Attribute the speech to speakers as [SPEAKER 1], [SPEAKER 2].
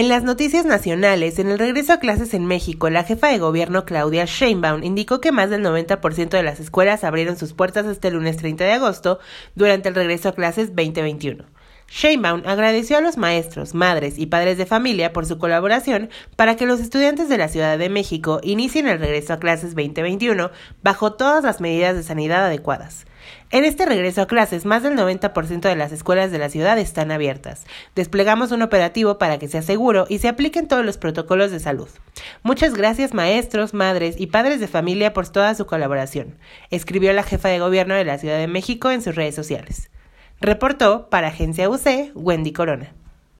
[SPEAKER 1] En las noticias nacionales, en el regreso a clases en México, la jefa de gobierno Claudia Sheinbaum indicó que más del 90% de las escuelas abrieron sus puertas el lunes 30 de agosto durante el regreso a clases 2021. Sheinbaum agradeció a los maestros, madres y padres de familia por su colaboración para que los estudiantes de la Ciudad de México inicien el regreso a clases 2021 bajo todas las medidas de sanidad adecuadas. En este regreso a clases, más del 90% de las escuelas de la ciudad están abiertas. Desplegamos un operativo para que sea seguro y se apliquen todos los protocolos de salud. Muchas gracias maestros, madres y padres de familia por toda su colaboración, escribió la jefa de gobierno de la Ciudad de México en sus redes sociales. Reportó para Agencia UC Wendy Corona.